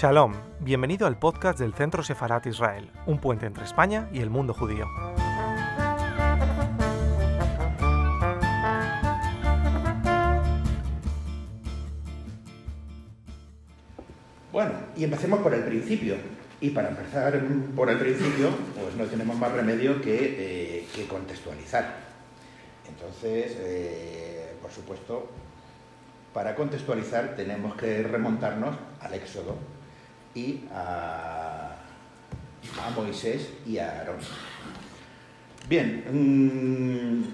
Shalom, bienvenido al podcast del Centro Sefarat Israel, un puente entre España y el mundo judío. Bueno, y empecemos por el principio. Y para empezar por el principio, pues no tenemos más remedio que, eh, contextualizar. Entonces, eh, por supuesto, para contextualizar tenemos que remontarnos al Éxodo y a, a Moisés y a Aarón. Bien, mmm,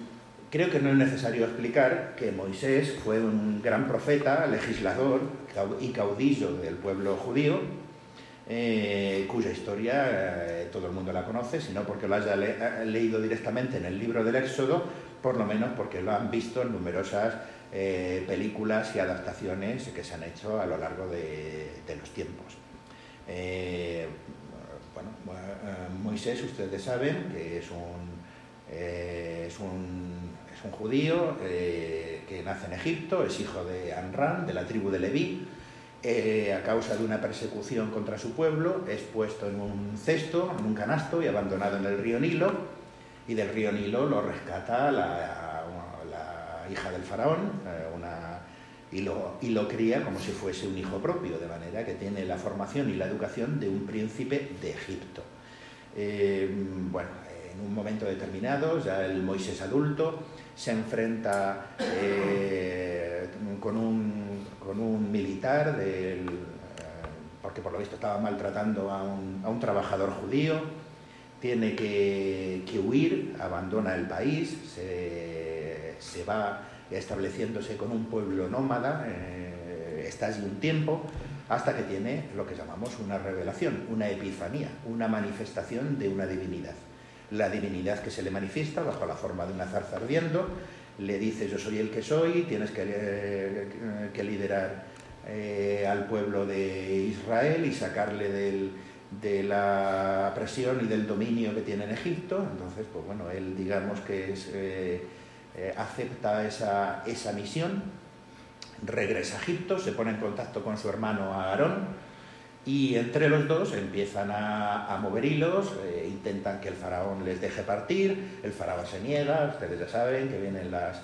creo que no es necesario explicar que Moisés fue un gran profeta, legislador y caudillo del pueblo judío, eh, cuya historia eh, todo el mundo la conoce, sino porque lo haya le leído directamente en el libro del Éxodo, por lo menos porque lo han visto en numerosas eh, películas y adaptaciones que se han hecho a lo largo de los tiempos. Eh, bueno, Moisés, ustedes saben que es un, eh, es un, es un judío que nace en Egipto, es hijo de Anran, de la tribu de Leví, eh, a causa de una persecución contra su pueblo, es puesto en un cesto, en un canasto y abandonado en el río Nilo, y del río Nilo lo rescata la, la hija del faraón, eh, una, y, lo, y cría como si fuese un hijo propio, de manera que tiene la formación y la educación de un príncipe de Egipto. Eh, bueno, en un momento determinado, ya el Moisés adulto se enfrenta eh, con, un, con, un, militar, del, eh, porque por lo visto estaba maltratando a un, a un trabajador judío, tiene que, que, huir, abandona el país, se, se, va estableciéndose con un pueblo nómada, eh, está allí un tiempo, hasta que tiene lo que llamamos una revelación, una epifanía, una manifestación de una divinidad la divinidad que se le manifiesta bajo la forma de una zarza ardiendo, le dice yo soy el que soy, tienes que, eh, que liderar eh, al pueblo de Israel y sacarle del, de la presión y del dominio que tiene en Egipto. Entonces, pues bueno, él digamos que es, eh, acepta esa, esa misión, regresa a Egipto, se pone en contacto con su hermano Aarón, y entre los dos empiezan a, a mover hilos, eh, intentan que el faraón les deje partir, el faraón se niega, ustedes ya saben que vienen las,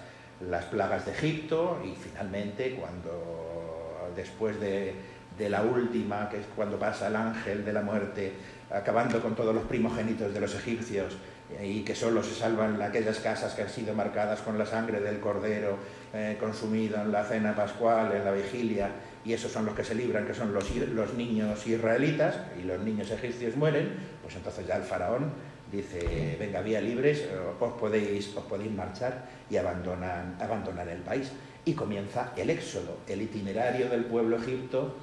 las plagas de Egipto y finalmente cuando después de, de, la última, que es cuando pasa el ángel de la muerte, acabando con todos los primogénitos de los egipcios y que solo se salvan aquellas casas que han sido marcadas con la sangre del cordero eh, consumido en la cena pascual, en la vigilia, y esos son los que se libran, que son los, los niños israelitas, y los niños egipcios mueren, pues entonces ya el faraón dice, venga, vía libres, os podéis, os podéis marchar y abandonan, abandonar el país. Y comienza el éxodo, el itinerario del pueblo egipto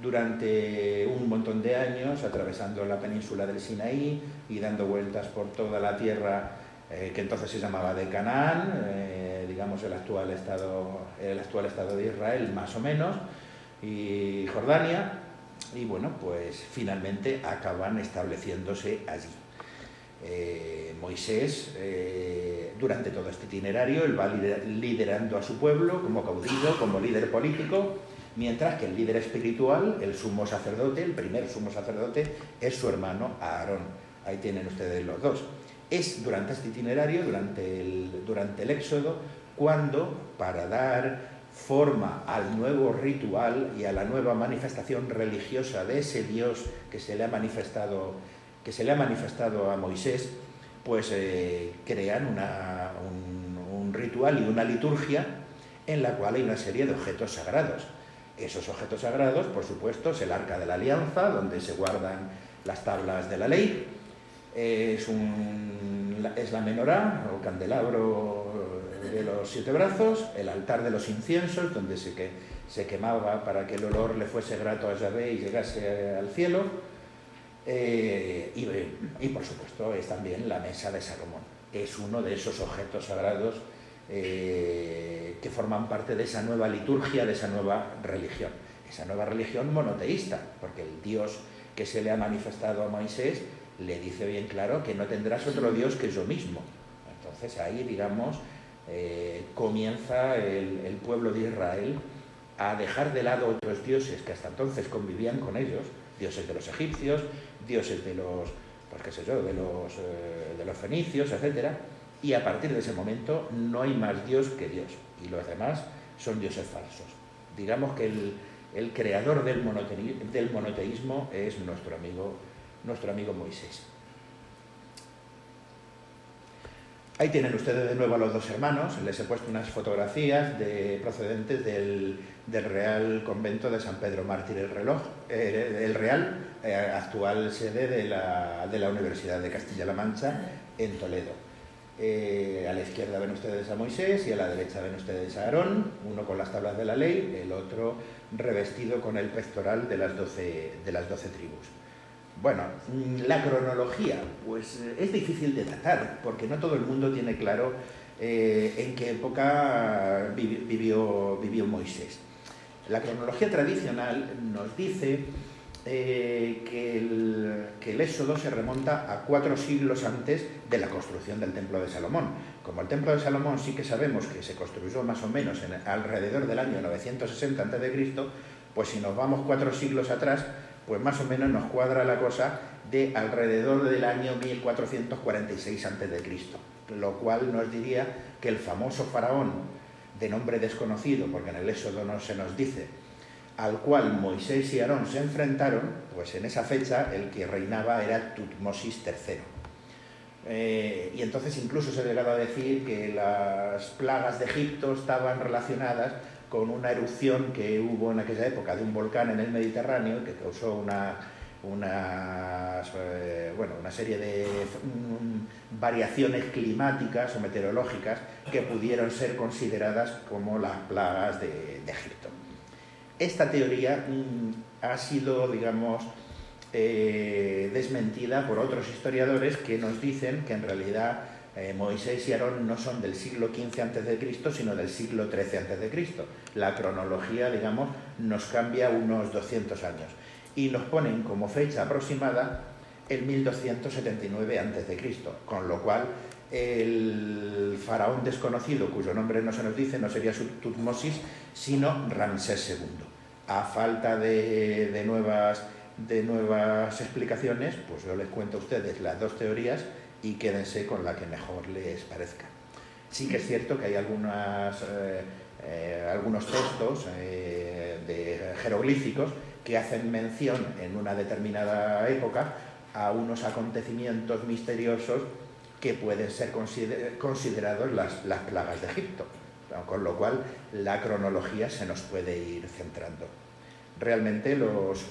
durante un montón de años, atravesando la península del Sinaí y dando vueltas por toda la tierra eh, que entonces se llamaba de Canaán, eh, digamos el actual, estado, el actual estado de Israel más o menos, y Jordania, y bueno, pues finalmente acaban estableciéndose allí. Eh, Moisés, durante todo este itinerario, él va liderando a su pueblo como caudillo, como líder político, mientras que el líder espiritual, el sumo sacerdote, el primer sumo sacerdote, es su hermano Aarón. Ahí tienen ustedes los dos. Es durante este itinerario, durante el, durante el éxodo, cuando, para dar forma al nuevo ritual y a la nueva manifestación religiosa de ese Dios que se le ha manifestado, que se le ha manifestado a Moisés, pues eh, crean un ritual y una liturgia en la cual hay una serie de objetos sagrados. Esos objetos sagrados, por supuesto, es el arca de la alianza, donde se guardan las tablas de la ley, es, la menorá o candelabro de los siete brazos, el altar de los inciensos, donde se, que, se quemaba para que el olor le fuese grato a Yahvé y llegase al cielo, eh, y, y, por supuesto es también la mesa de Salomón. Es uno de esos objetos sagrados eh, que forman parte de esa nueva liturgia, de esa nueva religión. Esa nueva religión monoteísta, porque el Dios que se le ha manifestado a Moisés le dice bien claro que no tendrás otro Dios que yo mismo. Entonces ahí, digamos, eh, comienza el, el, pueblo de Israel a dejar de lado otros dioses que hasta entonces convivían con ellos, dioses de los egipcios, dioses de los, pues qué sé yo, de los, eh, de los fenicios, etc. Y a partir de ese momento no hay más dios que Dios, y los demás son dioses falsos. Digamos que el, creador del, monoteísmo es nuestro amigo, nuestro amigo Moisés. Ahí tienen ustedes de nuevo a los dos hermanos. Les he puesto unas fotografías de, procedentes del, Real Convento de San Pedro Mártir el, reloj, eh, el Real, eh, actual sede de la, Universidad de Castilla-La Mancha en Toledo. Eh, a la izquierda ven ustedes a Moisés y a la derecha ven ustedes a Aarón, uno con las tablas de la ley, el otro revestido con el pectoral de las doce, de las doce tribus. Bueno, mm, la cronología, pues eh, es difícil de datar, porque no todo el mundo tiene claro eh, en qué época vivió, vivió, Moisés. La cronología tradicional nos dice eh, que, el, que, el, Éxodo se remonta a cuatro siglos antes de la construcción del Templo de Salomón. Como el Templo de Salomón sí que sabemos que se construyó más o menos en, alrededor del año 960 a.C., pues si nos vamos cuatro siglos atrás, pues más o menos nos cuadra la cosa de alrededor del año 1446 a.C., lo cual nos diría que el famoso faraón de nombre desconocido, porque en el Éxodo no se nos dice, al cual Moisés y Aarón se enfrentaron, pues en esa fecha el que reinaba era Tutmosis III. Eh, y entonces incluso se ha llegado a decir que las plagas de Egipto estaban relacionadas con una erupción que hubo en aquella época de un volcán en el Mediterráneo que causó una, una, eh, bueno, una serie de variaciones climáticas o meteorológicas que pudieron ser consideradas como las plagas de, Egipto. Esta teoría mm, ha sido, digamos, eh, desmentida por otros historiadores que nos dicen que en realidad eh, Moisés y Aarón no son del siglo XV a.C., sino del siglo XIII a.C. La cronología, digamos, nos cambia unos 200 años y nos ponen como fecha aproximada el 1279 a.C., con lo cual el faraón desconocido, cuyo nombre no se nos dice, no sería Tutmosis, sino Ramsés II. A falta de, de, nuevas, de nuevas explicaciones, pues yo les cuento a ustedes las dos teorías y quédense con la que mejor les parezca. Sí que es cierto que hay algunas, eh, eh, algunos textos eh, de jeroglíficos que hacen mención en una determinada época a unos acontecimientos misteriosos que pueden ser considerados las, las plagas de Egipto, con lo cual la cronología se nos puede ir centrando. Realmente los,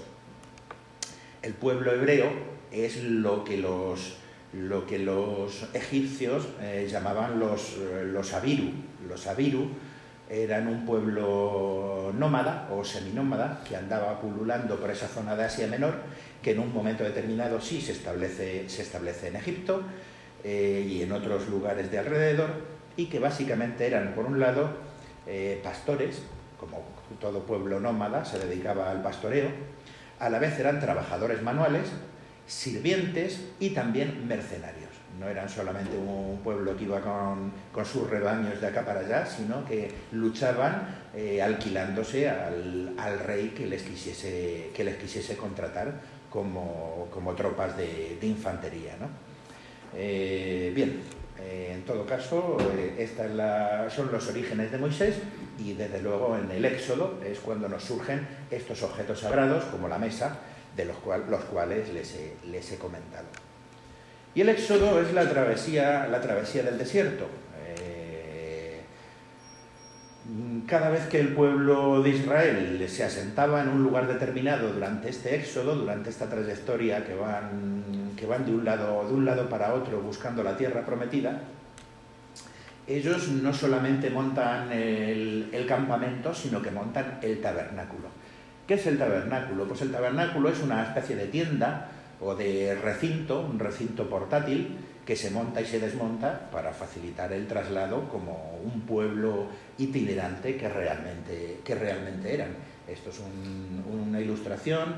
el pueblo hebreo es lo que los lo que los egipcios eh, llamaban los, los Abiru. Los Abiru eran un pueblo nómada o seminómada que andaba pululando por esa zona de Asia Menor, que en un momento determinado sí se establece, se establece en Egipto eh, y en otros lugares de alrededor, y que básicamente eran, por un lado, pastores, como todo pueblo nómada se dedicaba al pastoreo, a la vez eran trabajadores manuales, sirvientes y también mercenarios. No eran solamente un pueblo que iba con, sus rebaños de acá para allá, sino que luchaban eh, alquilándose al, rey que les quisiese, que les quisiese contratar como, tropas de, infantería. Eh, bien, eh, en todo caso, esta son los orígenes de Moisés y desde luego en el Éxodo es cuando nos surgen estos objetos sagrados como la mesa, de los, cuales les he, comentado. Y el éxodo es la travesía, la travesía del desierto. Eh, cada vez que el pueblo de Israel se asentaba en un lugar determinado durante este éxodo, durante esta trayectoria que van, que van de, un lado, de un lado para otro buscando la tierra prometida, ellos no solamente montan el, campamento, sino que montan el tabernáculo. ¿Qué es el tabernáculo? Pues el tabernáculo es una especie de tienda o de recinto, un recinto portátil que se monta y se desmonta para facilitar el traslado como un pueblo itinerante que realmente, que realmente eran. Esto es una ilustración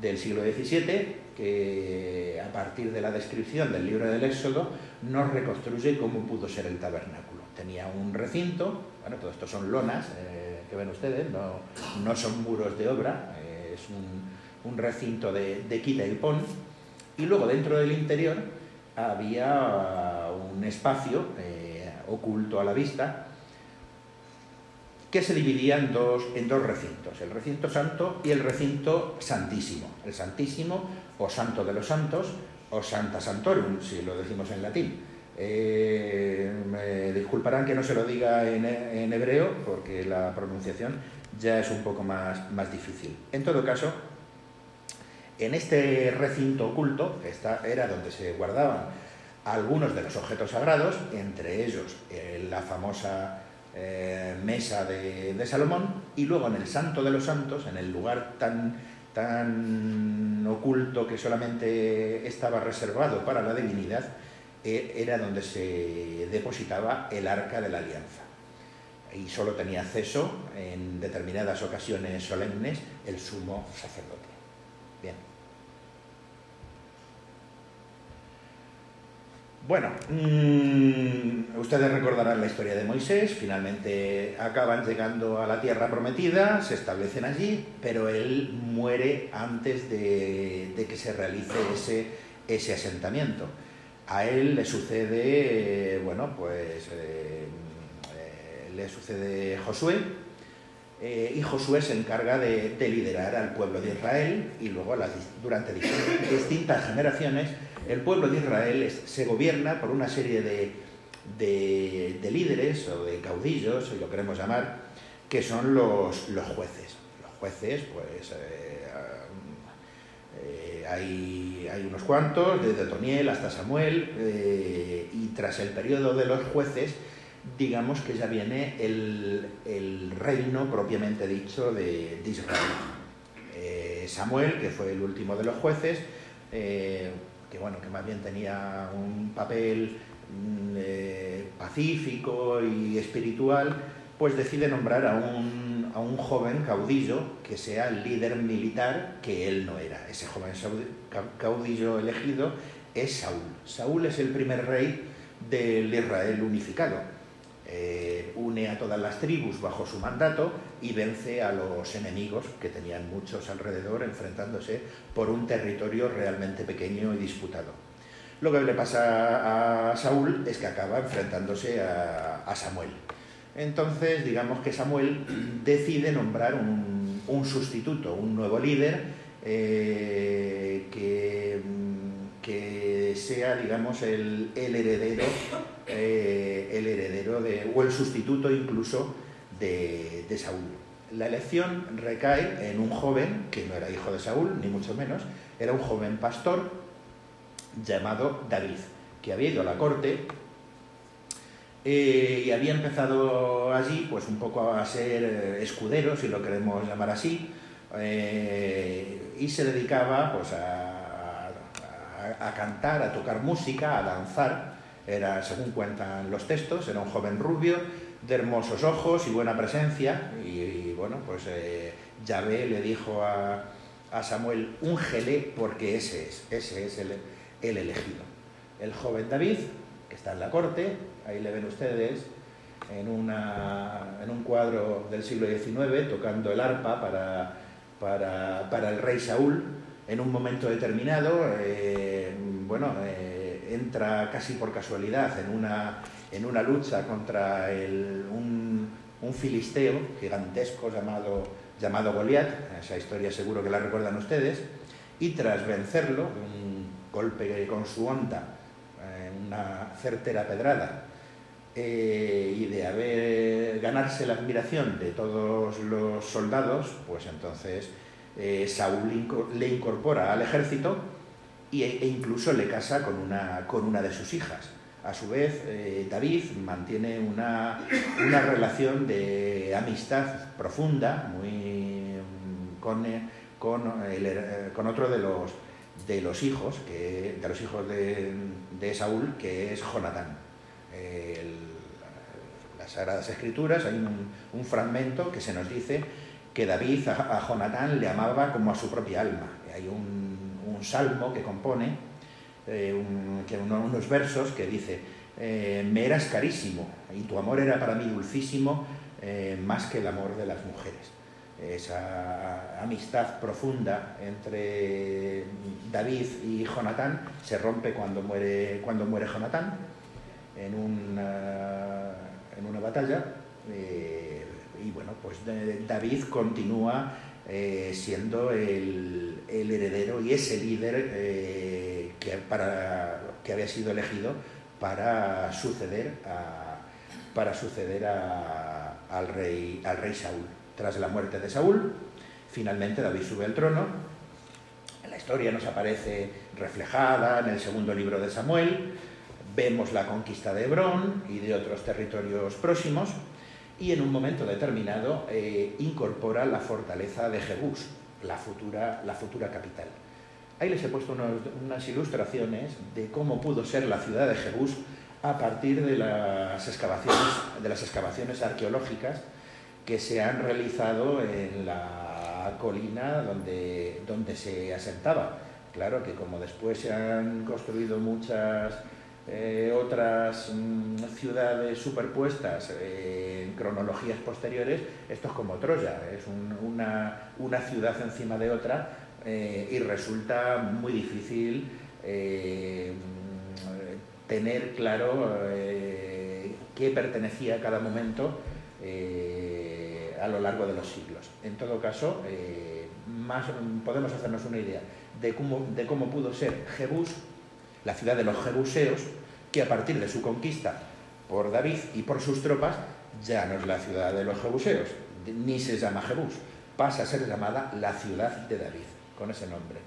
del siglo XVII que a partir de la descripción del libro del Éxodo nos reconstruye cómo pudo ser el tabernáculo. Tenía un recinto, bueno, todo esto son lonas, eh, que ven ustedes, no, no son muros de obra, es un, recinto de, de, quita y pon. Y luego dentro del interior había un espacio oculto a la vista que se dividía en dos, en dos recintos, el recinto santo y el recinto santísimo. El santísimo o santo de los santos o santa santorum, si lo decimos en latín. Eh, me disculparán que no se lo diga en, hebreo porque la pronunciación ya es un poco más, más difícil. En todo caso, en este recinto oculto, esta era donde se guardaban algunos de los objetos sagrados, entre ellos eh, la famosa eh, mesa de, Salomón, y luego en el Santo de los Santos, en el lugar tan, tan oculto que solamente estaba reservado para la divinidad, eh, era donde se depositaba el arca de la alianza. Y solo tenía acceso en determinadas ocasiones solemnes el sumo sacerdote. Bien. Bueno, mm, ustedes recordarán la historia de Moisés, finalmente acaban llegando a la tierra prometida, se establecen allí, pero él muere antes de, que se realice ese, ese, asentamiento. A él le sucede, bueno, pues eh, eh, le sucede Josué, eh, y Josué se encarga de, liderar al pueblo de Israel y luego durante distintas generaciones el pueblo de Israel se gobierna por una serie de, líderes o de caudillos, si lo queremos llamar, que son los, jueces. Los jueces, pues eh, eh, hay, unos cuantos, desde Toniel hasta Samuel, eh, y tras el periodo de los jueces, digamos que ya viene el, reino propiamente dicho de, Israel. Samuel, que fue el último de los jueces, que bueno, que más bien tenía un papel mm, eh, pacífico y espiritual, pues decide nombrar a un, a un, joven caudillo que sea el líder militar que él no era. Ese joven caudillo elegido es Saúl. Saúl es el primer rey del Israel unificado eh, une a todas las tribus bajo su mandato y vence a los enemigos, que tenían muchos alrededor, enfrentándose por un territorio realmente pequeño y disputado. Lo que le pasa a Saúl es que acaba enfrentándose a, Samuel. Entonces, digamos que Samuel decide nombrar un, sustituto, un nuevo líder, eh, que que sea, digamos, el, heredero, eh, el heredero de, o el sustituto incluso de, Saúl. La elección recae en un joven, que no era hijo de Saúl, ni mucho menos, era un joven pastor llamado David, que había ido a la corte eh, y había empezado allí, pues un poco a ser eh, escudero, si lo queremos llamar así, y se dedicaba pues a a, cantar, a tocar música, a danzar. Era, según cuentan los textos, era un joven rubio, de hermosos ojos y buena presencia. Y, bueno, pues eh, Yahvé le dijo a, a Samuel, úngele porque ese es, ese es el, el elegido. El joven David, que está en la corte, ahí le ven ustedes, en, una, en, un cuadro del siglo XIX, tocando el arpa para, para, para el rey Saúl, en un momento determinado, eh, bueno, eh, entra casi por casualidad en una, en una lucha contra un, filisteo gigantesco llamado, llamado Goliat, esa historia seguro que la recuerdan ustedes, y tras vencerlo, un golpe con su onda, eh, una certera pedrada, y de haber ganarse la admiración de todos los soldados, pues entonces eh, Saúl le incorpora al ejército e, e incluso le casa con una, con una de sus hijas. A su vez, eh, David mantiene una, relación de amistad profunda muy, con, con, otro de los, de los hijos, que, de, los hijos de, Saúl, que es Jonatán. las Sagradas Escrituras hay un, fragmento que se nos dice que David a, Jonatán le amaba como a su propia alma. Hay un, salmo que compone, eh, que unos versos que dice, eh, me eras carísimo y tu amor era para mí dulcísimo, eh, más que el amor de las mujeres. Esa amistad profunda entre David y Jonatán se rompe cuando muere, cuando muere Jonatán en una, en una batalla. Y bueno, pues David continúa eh, siendo el, heredero y ese líder que, para, que había sido elegido para suceder a, para suceder al, rey, al rey Saúl. Tras la muerte de Saúl, finalmente David sube al trono. La historia nos aparece reflejada en el segundo libro de Samuel. Vemos la conquista de Hebrón y de otros territorios próximos. Y en un momento determinado eh, incorpora la fortaleza de Jebús, la futura, la futura capital. Ahí les he puesto unas ilustraciones de cómo pudo ser la ciudad de Jebús a partir de las excavaciones, de las excavaciones arqueológicas que se han realizado en la colina donde, donde se asentaba. Claro que como después se han construido muchas eh, otras mm, ciudades superpuestas eh, en cronologías posteriores, esto es como Troya, es una, una ciudad encima de otra eh, y resulta muy difícil eh, tener claro qué pertenecía a cada momento a lo largo de los siglos. En todo caso, más, podemos hacernos una idea de cómo, de cómo pudo ser Jebús, la ciudad de los jebuseos, que a partir de su conquista por David y por sus tropas ya no es la ciudad de los jebuseos, ni se llama Jebús, pasa a ser llamada la ciudad de David con ese nombre.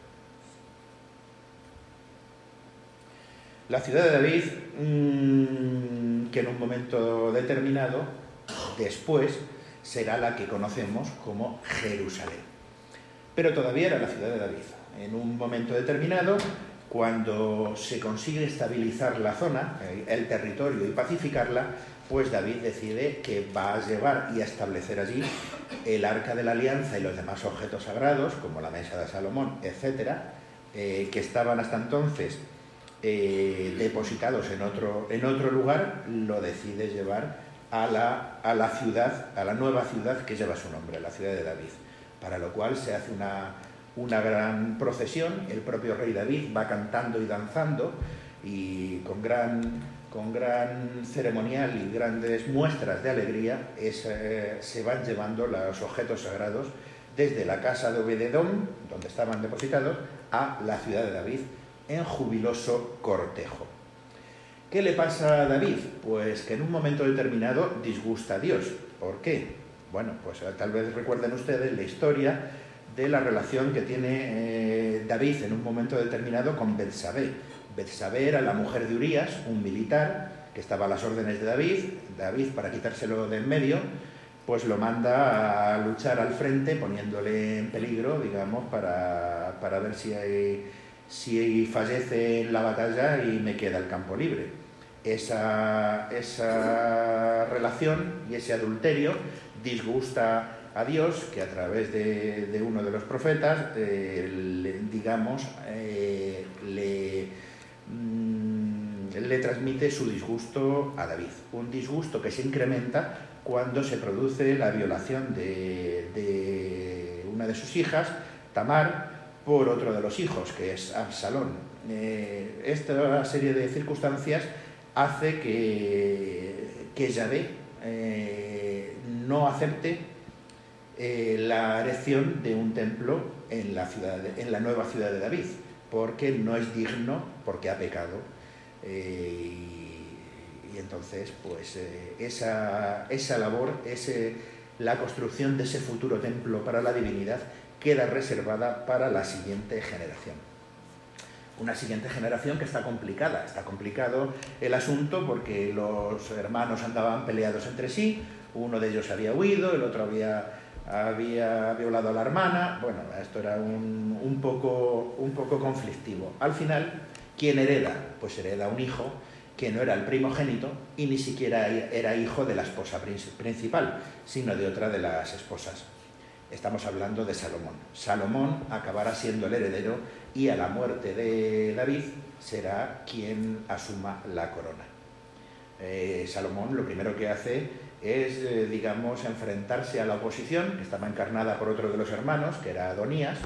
La ciudad de David, mm, que en un momento determinado, después, será la que conocemos como Jerusalén. Pero todavía era la ciudad de David. En un momento determinado, cuando se consigue estabilizar la zona, el territorio y pacificarla, pues David decide que va a llevar y a establecer allí el arca de la alianza y los demás objetos sagrados, como la mesa de Salomón, etcétera, eh, que estaban hasta entonces eh, depositados en otro, en otro lugar, lo decide llevar a la, a la ciudad, a la nueva ciudad que lleva su nombre, la ciudad de David, para lo cual se hace una, una gran procesión, el propio rey David va cantando y danzando y con gran con gran ceremonial y grandes muestras de alegría, eh, se van llevando los objetos sagrados desde la casa de Obededón, donde estaban depositados, a la ciudad de David, en jubiloso cortejo. ¿Qué le pasa a David? Pues que en un momento determinado disgusta a Dios. ¿Por qué? Bueno, pues eh, tal vez recuerden ustedes la historia de la relación que tiene eh, David en un momento determinado con Betsabé Betsabé era la mujer de Urias, un militar que estaba a las órdenes de David. David, para quitárselo de en medio, pues lo manda a luchar al frente, poniéndole en peligro, digamos, para, ver si, si fallece en la batalla y me queda el campo libre. Esa, esa relación y ese adulterio disgusta a Dios, que a través de, uno de los profetas, eh, digamos, eh, le Mm, le transmite su disgusto a David. Un disgusto que se incrementa cuando se produce la violación de, una de sus hijas, Tamar, por otro de los hijos, que es Absalón. Eh, esta serie de circunstancias hace que, que Yahvé no acepte eh, la erección de un templo en la, ciudad en la nueva ciudad de David porque no es digno, porque ha pecado. Eh, y, entonces, pues eh, esa, esa, labor, ese, la construcción de ese futuro templo para la divinidad queda reservada para la siguiente generación. Una siguiente generación que está complicada, está complicado el asunto porque los hermanos andaban peleados entre sí, uno de ellos había huido, el otro había había violado a la hermana, bueno, esto era un, poco, un poco conflictivo. Al final, ¿quién hereda? Pues hereda un hijo que no era el primogénito y ni siquiera era hijo de la esposa principal, sino de otra de las esposas. Estamos hablando de Salomón. Salomón acabará siendo el heredero y a la muerte de David será quien asuma la corona. Eh, Salomón lo primero que hace es, eh, digamos, enfrentarse a la oposición, que estaba encarnada por otro de los hermanos, que era Adonías,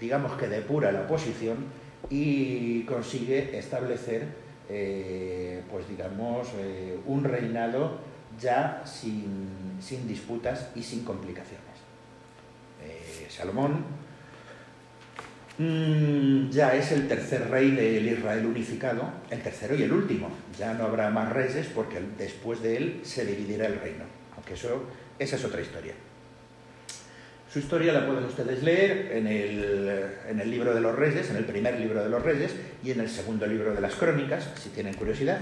digamos que depura la oposición y consigue establecer, eh, pues digamos, eh, un reinado ya sin, sin, disputas y sin complicaciones. Salomón mm, ya es el tercer rey del Israel unificado, el tercero y el último. Ya no habrá más reyes porque después de él se dividirá el reino. Aunque eso, esa es otra historia. Su historia la pueden ustedes leer en el, libro de los reyes, en el primer libro de los reyes y en el segundo libro de las crónicas, si tienen curiosidad.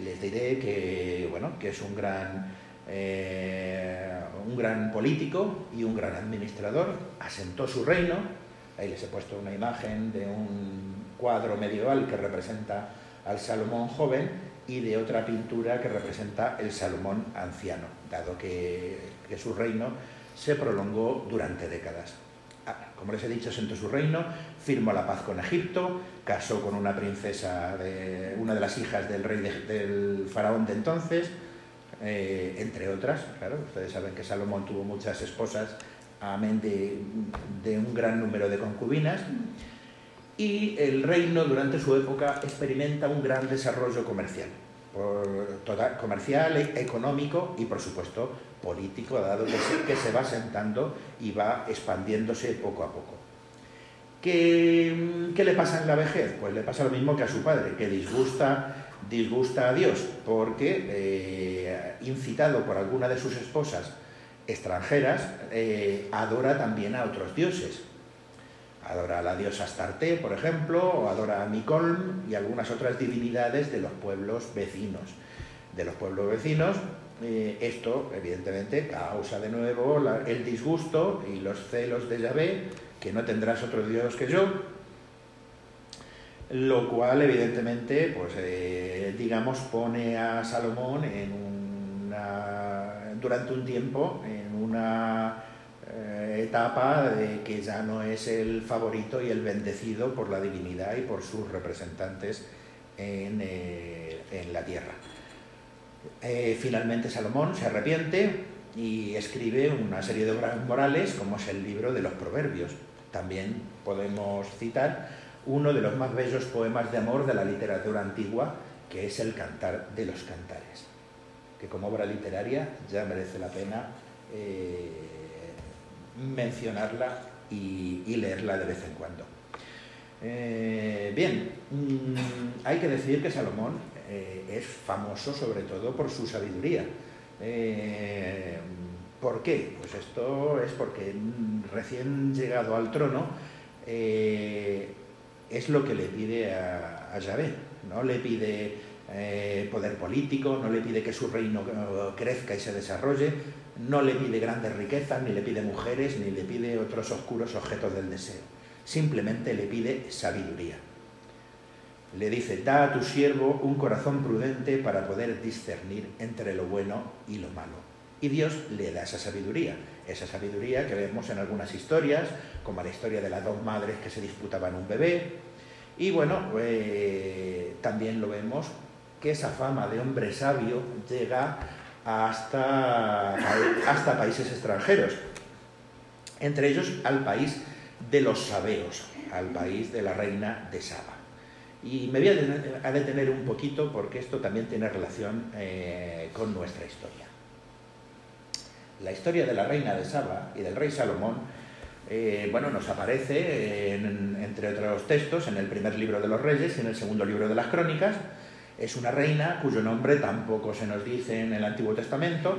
Les diré que, bueno, que es un gran, eh, un gran político y un gran administrador. Asentó su reino. Ahí les he puesto una imagen de un cuadro medieval que representa al Salomón joven y de otra pintura que representa el Salomón anciano, dado que, su reino se prolongó durante décadas. Ah, como les he dicho, sentó su reino, firmó la paz con Egipto, casó con una princesa, de, una de las hijas del rey del faraón de entonces, eh, entre otras. Claro, ustedes saben que Salomón tuvo muchas esposas, amén de, un gran número de concubinas. Y el reino durante su época experimenta un gran desarrollo comercial, comercial, e, económico y por supuesto político, dado que se, va sentando y va expandiéndose poco a poco. ¿Qué, le pasa en la vejez? Pues le pasa lo mismo que a su padre, que disgusta, disgusta a Dios, porque eh, incitado por alguna de sus esposas extranjeras, eh, adora también a otros dioses. Adora a la diosa Astarte, por ejemplo, o adora a Micolm y algunas otras divinidades de los pueblos vecinos. De los pueblos vecinos, eh, esto, evidentemente, causa de nuevo el disgusto y los celos de Yahvé, que no tendrás otro Dios que yo, lo cual, evidentemente, pues, eh, digamos, pone a Salomón durante un tiempo una eh, etapa de que ya no es el favorito y el bendecido por la divinidad y por sus representantes en la tierra. Eh, finalmente Salomón se arrepiente y escribe una serie de obras morales como es el libro de los Proverbios. También podemos citar uno de los más bellos poemas de amor de la literatura antigua, que es el Cantar de los Cantares, que como obra literaria ya merece la pena eh, mencionarla y, leerla de vez en cuando. Eh, bien, mm, hay que decir que Salomón eh, es famoso sobre todo por su sabiduría. ¿Por qué? Pues esto es porque recién llegado al trono es lo que le pide a, a Yahvé, no le pide poder político, no le pide que su reino crezca y se desarrolle, no le pide grandes riquezas, ni le pide mujeres, ni le pide otros oscuros objetos del deseo. Simplemente le pide sabiduría le dice, da a tu siervo un corazón prudente para poder discernir entre lo bueno y lo malo. Y Dios le da esa sabiduría, esa sabiduría que vemos en algunas historias, como la historia de las dos madres que se disputaban un bebé. Y bueno, eh, también lo vemos que esa fama de hombre sabio llega hasta, hasta países extranjeros, entre ellos al país de los sabeos, al país de la reina de Saba. Y me voy a detener un poquito porque esto también tiene relación eh, con nuestra historia. La historia de la reina de Saba y del rey Salomón, eh, bueno, nos aparece, entre otros textos, en el primer libro de los reyes y en el segundo libro de las crónicas. Es una reina cuyo nombre tampoco se nos dice en el Antiguo Testamento,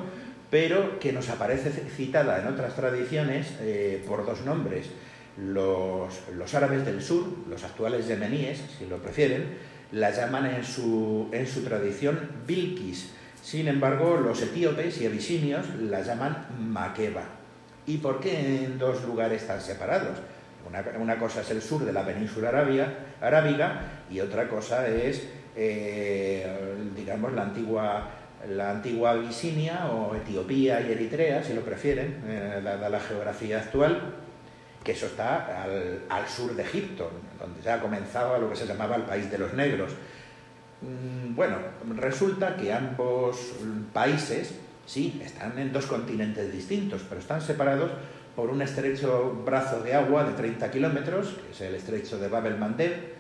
pero que nos aparece citada en otras tradiciones eh, por dos nombres los, árabes del sur, los actuales yemeníes, si lo prefieren, la llaman en su, en su tradición Bilkis. Sin embargo, los etíopes y abisinios la llaman Makeba. ¿Y por qué en dos lugares tan separados? Una, cosa es el sur de la península arábiga y otra cosa es, eh, digamos, la antigua, la antigua Abisinia o Etiopía y Eritrea, si lo prefieren, eh, dada la geografía actual que eso está al, sur de Egipto, donde ya comenzaba lo que se llamaba el país de los negros. Mm, bueno, resulta que ambos países Sí, están en dos continentes distintos, pero están separados por un estrecho brazo de agua de 30 kilómetros, que es el estrecho de Bab el-Mandeb,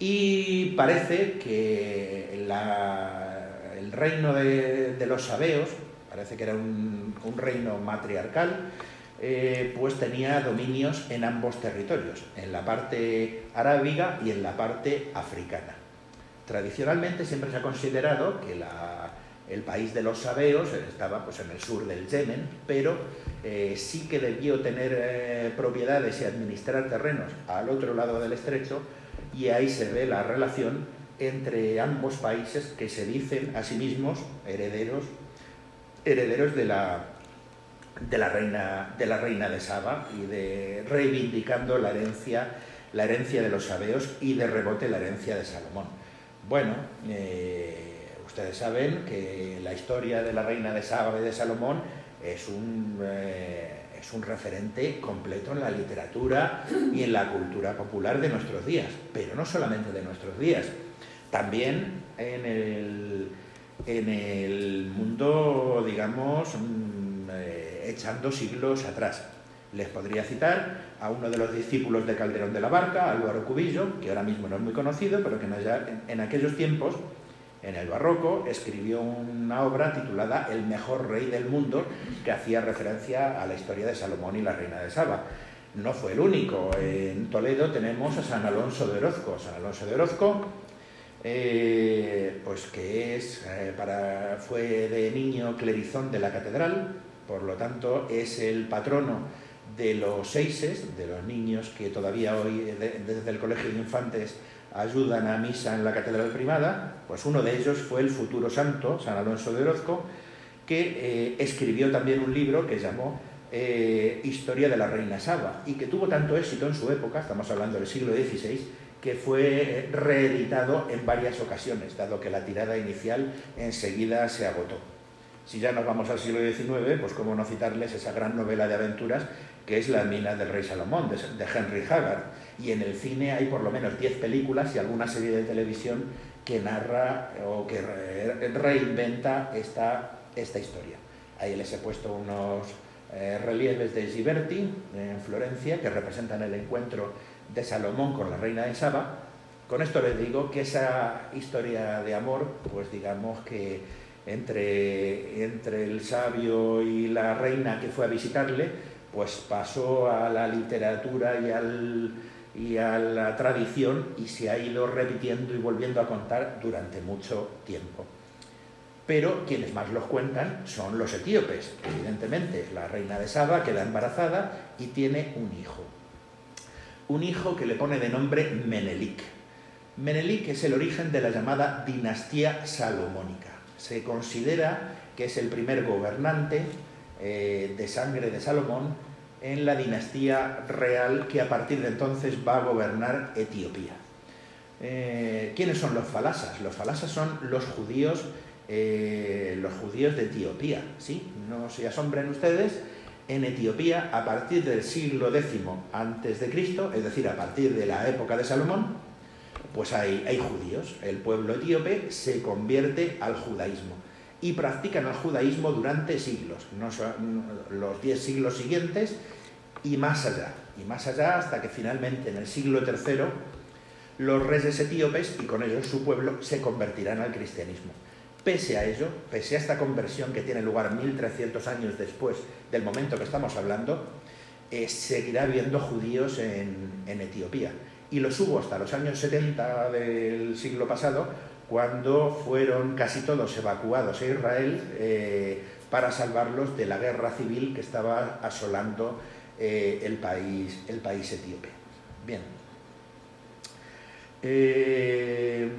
y parece que el reino de, los sabeos, parece que era un, reino matriarcal, eh, pues tenía dominios en ambos territorios, en la parte arábiga y en la parte africana. Tradicionalmente siempre se ha considerado que el país de los sabeos estaba pues, en el sur del Yemen, pero eh, sí que debió tener eh, propiedades y administrar terrenos al otro lado del estrecho y ahí se ve la relación entre ambos países que se dicen a sí mismos herederos, herederos de la, de la, reina, de la reina de Saba y de reivindicando la herencia, la herencia de los sabeos y de rebote la herencia de Salomón. Bueno, eh, ustedes saben que la historia de la reina de Saba y de Salomón es un, eh, es un referente completo en la literatura y en la cultura popular de nuestros días, pero no solamente de nuestros días, también en el, en el mundo, digamos, mm, eh, echando siglos atrás. Les podría citar a uno de los discípulos de Calderón de la Barca, Álvaro Cubillo, que ahora mismo no es muy conocido, pero que en aquellos tiempos en el barroco, escribió una obra titulada El mejor rey del mundo, que hacía referencia a la historia de Salomón y la reina de Saba. No fue el único. En Toledo tenemos a San Alonso de Orozco. San Alonso de Orozco, eh, pues que es, eh, para, fue de niño clerizón de la catedral, por lo tanto es el patrono de los seises, de los niños que todavía hoy desde el Colegio de Infantes ayudan a misa en la catedral primada, pues uno de ellos fue el futuro santo, San Alonso de Orozco, que eh, escribió también un libro que llamó eh, Historia de la Reina Saba y que tuvo tanto éxito en su época, estamos hablando del siglo XVI, que fue reeditado en varias ocasiones, dado que la tirada inicial enseguida se agotó. Si ya nos vamos al siglo XIX, pues cómo no citarles esa gran novela de aventuras que es La mina del rey Salomón, de, Henry Haggard. Y en el cine hay por lo menos 10 películas y alguna serie de televisión que narra o que reinventa esta, esta historia. Ahí les he puesto unos eh, relieves de Giberti en Florencia que representan el encuentro de Salomón con la reina de Saba. Con esto les digo que esa historia de amor, pues digamos que entre, entre el sabio y la reina que fue a visitarle, pues pasó a la literatura y, al, y a la tradición y se ha ido repitiendo y volviendo a contar durante mucho tiempo. Pero quienes más los cuentan son los etíopes. Evidentemente, la reina de Saba queda embarazada y tiene un hijo. Un hijo que le pone de nombre Menelik. Menelik es el origen de la llamada dinastía salomónica. Se considera que es el primer gobernante eh, de sangre de Salomón en la dinastía real que a partir de entonces va a gobernar Etiopía. Eh, ¿Quiénes son los falasas? Los falasas son los judíos, eh, los judíos de Etiopía. ¿sí? No se asombren ustedes, en Etiopía a partir del siglo X antes de Cristo, es decir, a partir de la época de Salomón, pues hay, hay judíos. El pueblo etíope se convierte al judaísmo y practican el judaísmo durante siglos, no son los diez siglos siguientes y más allá, y más allá hasta que finalmente en el siglo III los reyes etíopes y con ellos su pueblo se convertirán al cristianismo. Pese a ello, pese a esta conversión que tiene lugar 1300 años después del momento que estamos hablando, eh, seguirá habiendo judíos en, en Etiopía. Y los hubo hasta los años 70 del siglo pasado, cuando fueron casi todos evacuados a Israel eh, para salvarlos de la guerra civil que estaba asolando eh, el, país, el país etíope. Bien. Eh,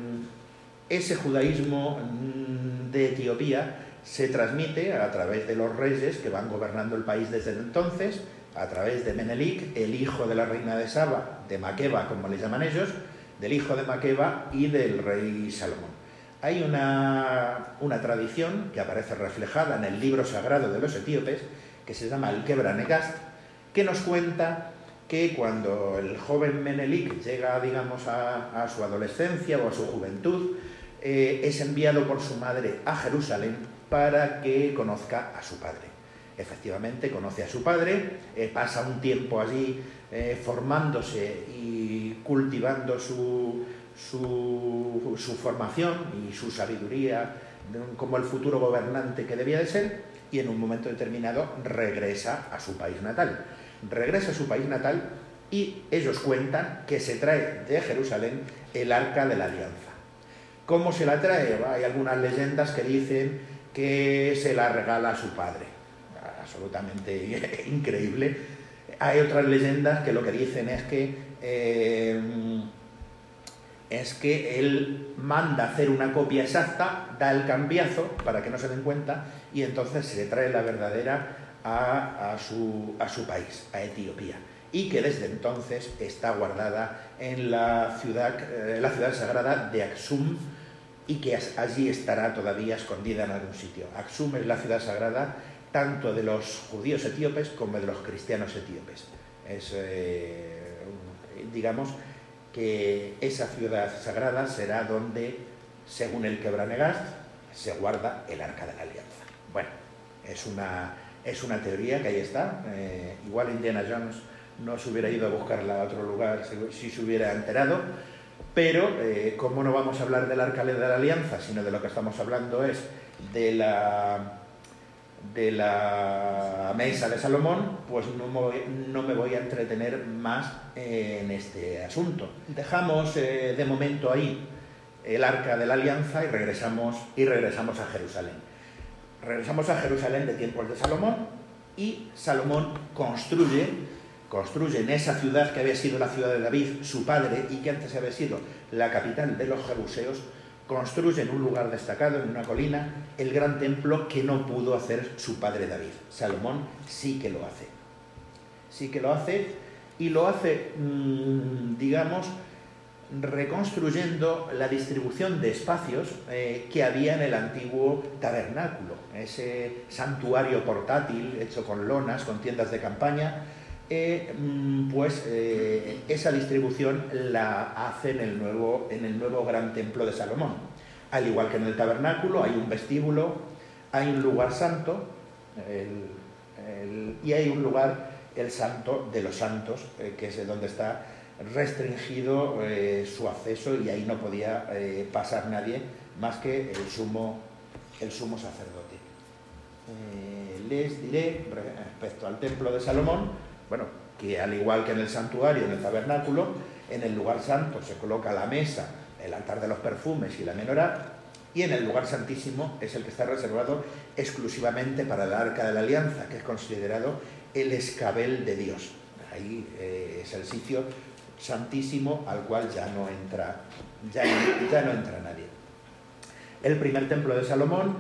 ese judaísmo mm, de Etiopía se transmite a través de los reyes que van gobernando el país desde entonces, a través de Menelik, el hijo de la reina de Saba, de Maqueba, como le llaman ellos, del hijo de Maqueba y del rey Salomón. Hay una, tradición que aparece reflejada en el libro sagrado de los etíopes, que se llama el Kebra Negast, que nos cuenta que cuando el joven Menelik llega, digamos, a, su adolescencia o a su juventud, eh, es enviado por su madre a Jerusalén para que conozca a su padre. Efectivamente, conoce a su padre, eh, pasa un tiempo allí eh, formándose y cultivando su, su, su, formación y su sabiduría como el futuro gobernante que debía de ser, y en un momento determinado regresa a su país natal. Regresa a su país natal y ellos cuentan que se trae de Jerusalén el arca de la alianza. ¿Cómo se la trae? Hay algunas leyendas que dicen que se la regala a su padre. Absolutamente increíble. Hay otras leyendas que lo que dicen es que eh, es que él manda hacer una copia exacta, da el cambiazo para que no se den cuenta y entonces se le trae la verdadera a, su, a su país, a Etiopía y que desde entonces está guardada en la ciudad, eh, la ciudad sagrada de Aksum y que allí estará todavía escondida en algún sitio. Aksum es la ciudad sagrada tanto de los judíos etíopes como de los cristianos etíopes. Es, eh, digamos, que esa ciudad sagrada será donde, según el Quebranegast, se guarda el arca de la alianza. Bueno, es una, es una teoría que ahí está. Eh, igual Indiana Jones no se hubiera ido a buscarla a otro lugar si, se hubiera enterado, pero eh, como no vamos a hablar del arca de la alianza, sino de lo que estamos hablando es de la de la mesa de Salomón, pues no me, voy, no me voy a entretener más en este asunto. Dejamos eh, de momento ahí el arca de la alianza y regresamos, y regresamos a Jerusalén. Regresamos a Jerusalén de tiempos de Salomón y Salomón construye construye en esa ciudad que había sido la ciudad de David, su padre, y que antes había sido la capital de los jebuseos, construye en un lugar destacado, en una colina, el gran templo que no pudo hacer su padre David. Salomón sí que lo hace. Sí que lo hace y lo hace, mm, digamos, reconstruyendo la distribución de espacios eh, que había en el antiguo tabernáculo, ese santuario portátil hecho con lonas, con tiendas de campaña, eh, mm, pues eh, esa distribución la hace en el, nuevo, en el nuevo gran templo de Salomón. Al igual que en el tabernáculo, hay un vestíbulo, hay un lugar santo y hay un lugar, el santo de los santos, eh, que es donde está restringido su acceso y ahí no podía pasar nadie más que el sumo, el sumo sacerdote. les diré respecto al templo de Salomón, bueno, que al igual que en el santuario, en el tabernáculo, en el lugar santo se coloca la mesa, el altar de los perfumes y la menorá, y en el lugar santísimo es el que está reservado exclusivamente para el arca de la alianza, que es considerado el escabel de Dios. Ahí eh, es el sitio santísimo al cual ya no entra, ya, ya no entra nadie. El primer templo de Salomón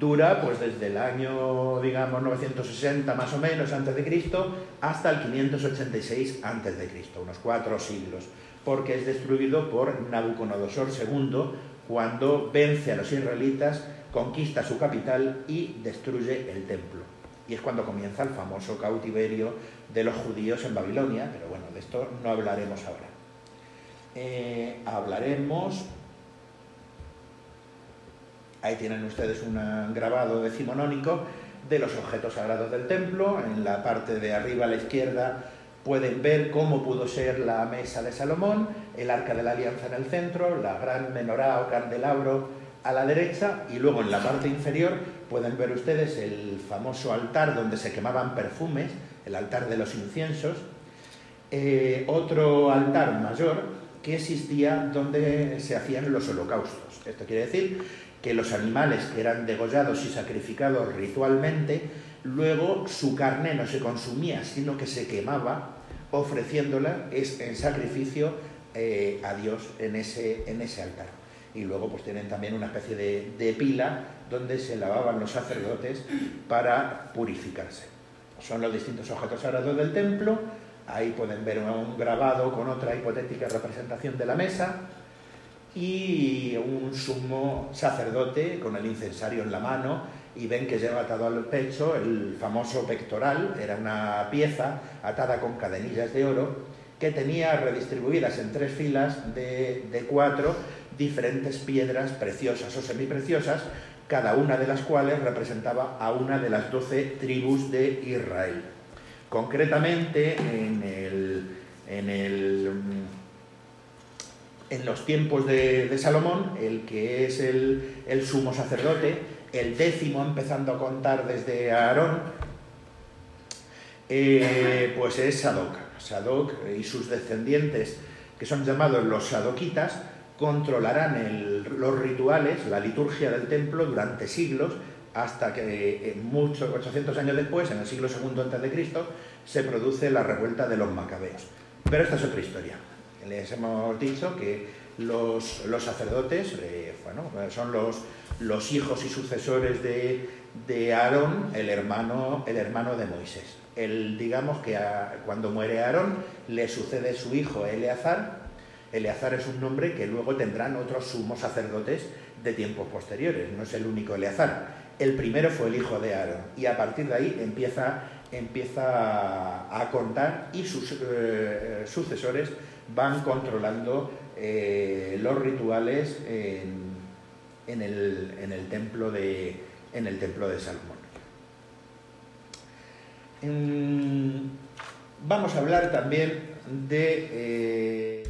dura pues desde el año, digamos, 960 más o menos antes de Cristo hasta el 586 antes de Cristo, unos cuatro siglos, porque es destruido por Nabucodonosor II cuando vence a los israelitas, conquista su capital y destruye el templo. Y es cuando comienza el famoso cautiverio de los judíos en Babilonia, pero bueno, de esto no hablaremos ahora. Eh, hablaremos Ahí tienen ustedes un grabado decimonónico de los objetos sagrados del templo. En la parte de arriba a la izquierda pueden ver cómo pudo ser la mesa de Salomón, el arca de la alianza en el centro, la gran menorá o candelabro a la derecha y luego en la parte inferior pueden ver ustedes el famoso altar donde se quemaban perfumes, el altar de los inciensos, eh, otro altar mayor que existía donde se hacían los holocaustos. Esto quiere decir que los animales que eran degollados y sacrificados ritualmente, luego su carne no se consumía, sino que se quemaba ofreciéndola en sacrificio eh, a Dios en ese, en ese altar. Y luego pues tienen también una especie de, de pila donde se lavaban los sacerdotes para purificarse. Son los distintos objetos sagrados del templo. Ahí pueden ver un grabado con otra hipotética representación de la mesa, y un sumo sacerdote con el incensario en la mano y ven que lleva atado al pecho el famoso pectoral, era una pieza atada con cadenillas de oro que tenía redistribuidas en tres filas de, cuatro diferentes piedras preciosas o semipreciosas, cada una de las cuales representaba a una de las doce tribus de Israel. Concretamente, en, el, en, el, en los tiempos de, Salomón, el que es el, el sumo sacerdote, el décimo empezando a contar desde Aarón, eh, pues es Sadoc. Sadoc y sus descendientes, que son llamados los sadoquitas, controlarán los rituales, la liturgia del templo durante siglos, hasta que eh, muchos, 800 años después, en el siglo II a.C., se produce la revuelta de los macabeos. Pero esta es otra historia. Les hemos dicho que los, sacerdotes eh, son los, hijos y sucesores de, de Aarón, el hermano, el hermano de Moisés el, digamos que cuando muere Aarón le sucede su hijo Eleazar. Eleazar es un nombre que luego tendrán otros sumos sacerdotes de tiempos posteriores, no es el único Eleazar. El primero fue el hijo de Aarón y a partir de ahí empieza, empieza a contar y sus eh, sucesores van controlando eh, los rituales en, el, templo de, en el templo de Salomón. Vamos a hablar también de... Eh,